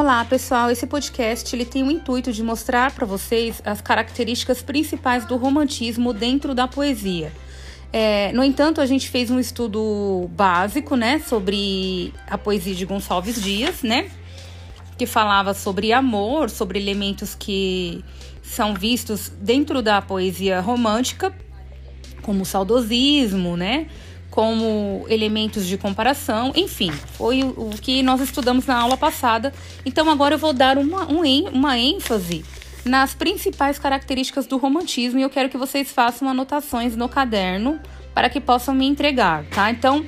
Olá, pessoal. Esse podcast ele tem o intuito de mostrar para vocês as características principais do romantismo dentro da poesia. É, no entanto, a gente fez um estudo básico, né, sobre a poesia de Gonçalves Dias, né, que falava sobre amor, sobre elementos que são vistos dentro da poesia romântica, como o saudosismo, né, como elementos de comparação, enfim, foi o, que nós estudamos na aula passada. Então agora eu vou dar uma, um, uma ênfase nas principais características do romantismo e eu quero que vocês façam anotações no caderno para que possam me entregar, tá? Então,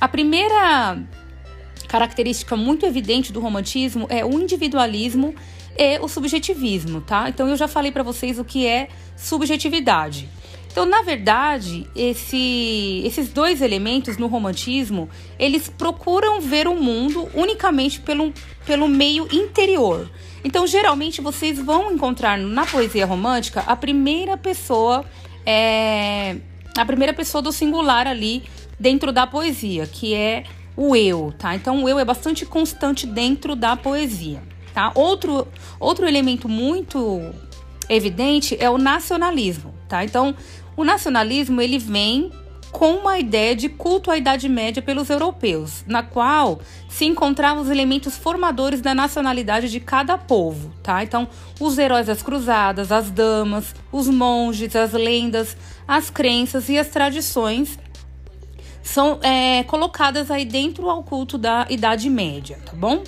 a primeira característica muito evidente do romantismo é o individualismo e o subjetivismo, tá? Então eu já falei para vocês o que é subjetividade. Então, na verdade, esse, esses dois elementos no romantismo, eles procuram ver o mundo unicamente pelo, pelo meio interior. Então, geralmente, vocês vão encontrar na poesia romântica a primeira pessoa, é, a primeira pessoa do singular ali dentro da poesia, que é o eu, tá? Então, o eu é bastante constante dentro da poesia, tá? Outro, outro elemento muito evidente é o nacionalismo, tá? Então, o nacionalismo ele vem com uma ideia de culto à Idade Média pelos europeus, na qual se encontravam os elementos formadores da nacionalidade de cada povo, tá? Então, os heróis das cruzadas, as damas, os monges, as lendas, as crenças e as tradições são é, colocadas aí dentro ao culto da Idade Média, tá bom?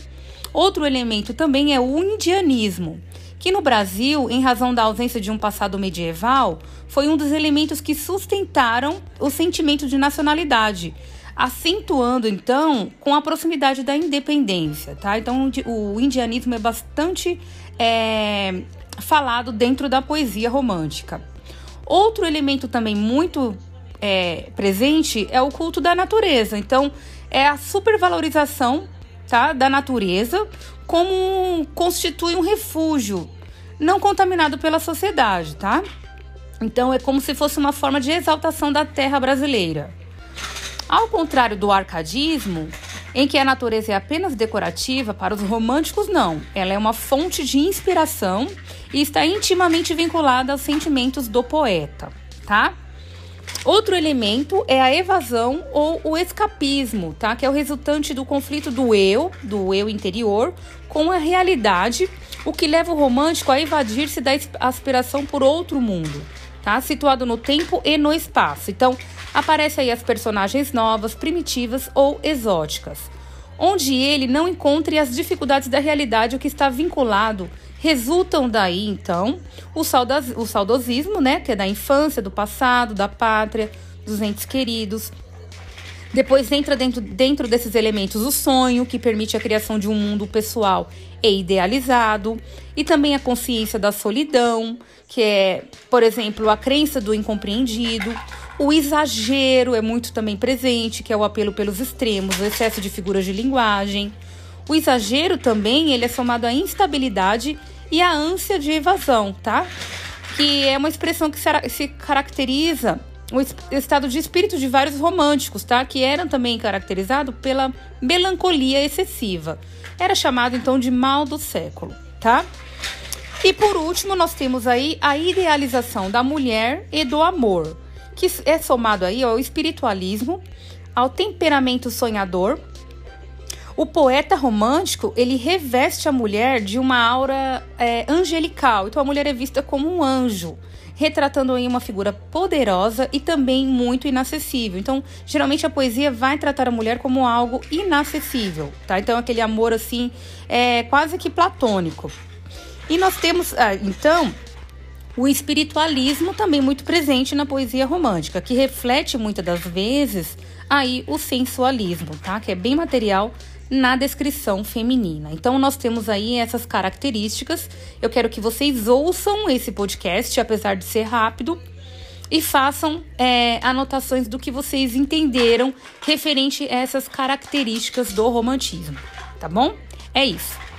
Outro elemento também é o indianismo, que no Brasil, em razão da ausência de um passado medieval, foi um dos elementos que sustentaram o sentimento de nacionalidade, acentuando então com a proximidade da independência, tá? Então o indianismo é bastante é, falado dentro da poesia romântica. Outro elemento também muito é, presente é o culto da natureza. Então é a supervalorização tá, da natureza como constitui um refúgio não contaminado pela sociedade, tá? Então é como se fosse uma forma de exaltação da terra brasileira. Ao contrário do arcadismo, em que a natureza é apenas decorativa, para os românticos não. Ela é uma fonte de inspiração e está intimamente vinculada aos sentimentos do poeta, tá? Outro elemento é a evasão ou o escapismo, tá? Que é o resultante do conflito do eu, do eu interior, com a realidade, o que leva o romântico a evadir-se da aspiração por outro mundo, tá? Situado no tempo e no espaço. Então, aparecem aí as personagens novas, primitivas ou exóticas, onde ele não encontre as dificuldades da realidade, o que está vinculado Resultam daí, então, o, saudas, o saudosismo, né, que é da infância, do passado, da pátria, dos entes queridos. Depois entra dentro, dentro desses elementos o sonho, que permite a criação de um mundo pessoal e idealizado, e também a consciência da solidão, que é, por exemplo, a crença do incompreendido. O exagero é muito também presente, que é o apelo pelos extremos, o excesso de figuras de linguagem. O exagero também ele é somado à instabilidade e à ânsia de evasão, tá? Que é uma expressão que se caracteriza o estado de espírito de vários românticos, tá? Que eram também caracterizados pela melancolia excessiva. Era chamado então de mal do século, tá? E por último, nós temos aí a idealização da mulher e do amor, que é somado aí ao espiritualismo, ao temperamento sonhador o poeta romântico, ele reveste a mulher de uma aura é, angelical. Então a mulher é vista como um anjo, retratando aí uma figura poderosa e também muito inacessível. Então, geralmente a poesia vai tratar a mulher como algo inacessível, tá? Então aquele amor assim, é quase que platônico. E nós temos, ah, então, o espiritualismo também muito presente na poesia romântica, que reflete muitas das vezes aí o sensualismo, tá? Que é bem material na descrição feminina. Então, nós temos aí essas características. Eu quero que vocês ouçam esse podcast, apesar de ser rápido, e façam é, anotações do que vocês entenderam referente a essas características do romantismo, tá bom? É isso.